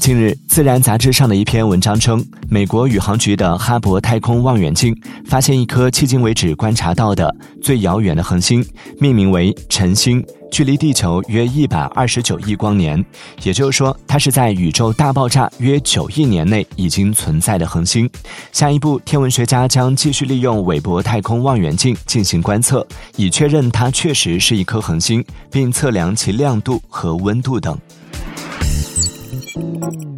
近日，《自然》杂志上的一篇文章称，美国宇航局的哈勃太空望远镜发现一颗迄今为止观察到的最遥远的恒星，命名为晨星，距离地球约一百二十九亿光年。也就是说，它是在宇宙大爆炸约九亿年内已经存在的恒星。下一步，天文学家将继续利用韦伯太空望远镜进行观测，以确认它确实是一颗恒星，并测量其亮度和温度等。Música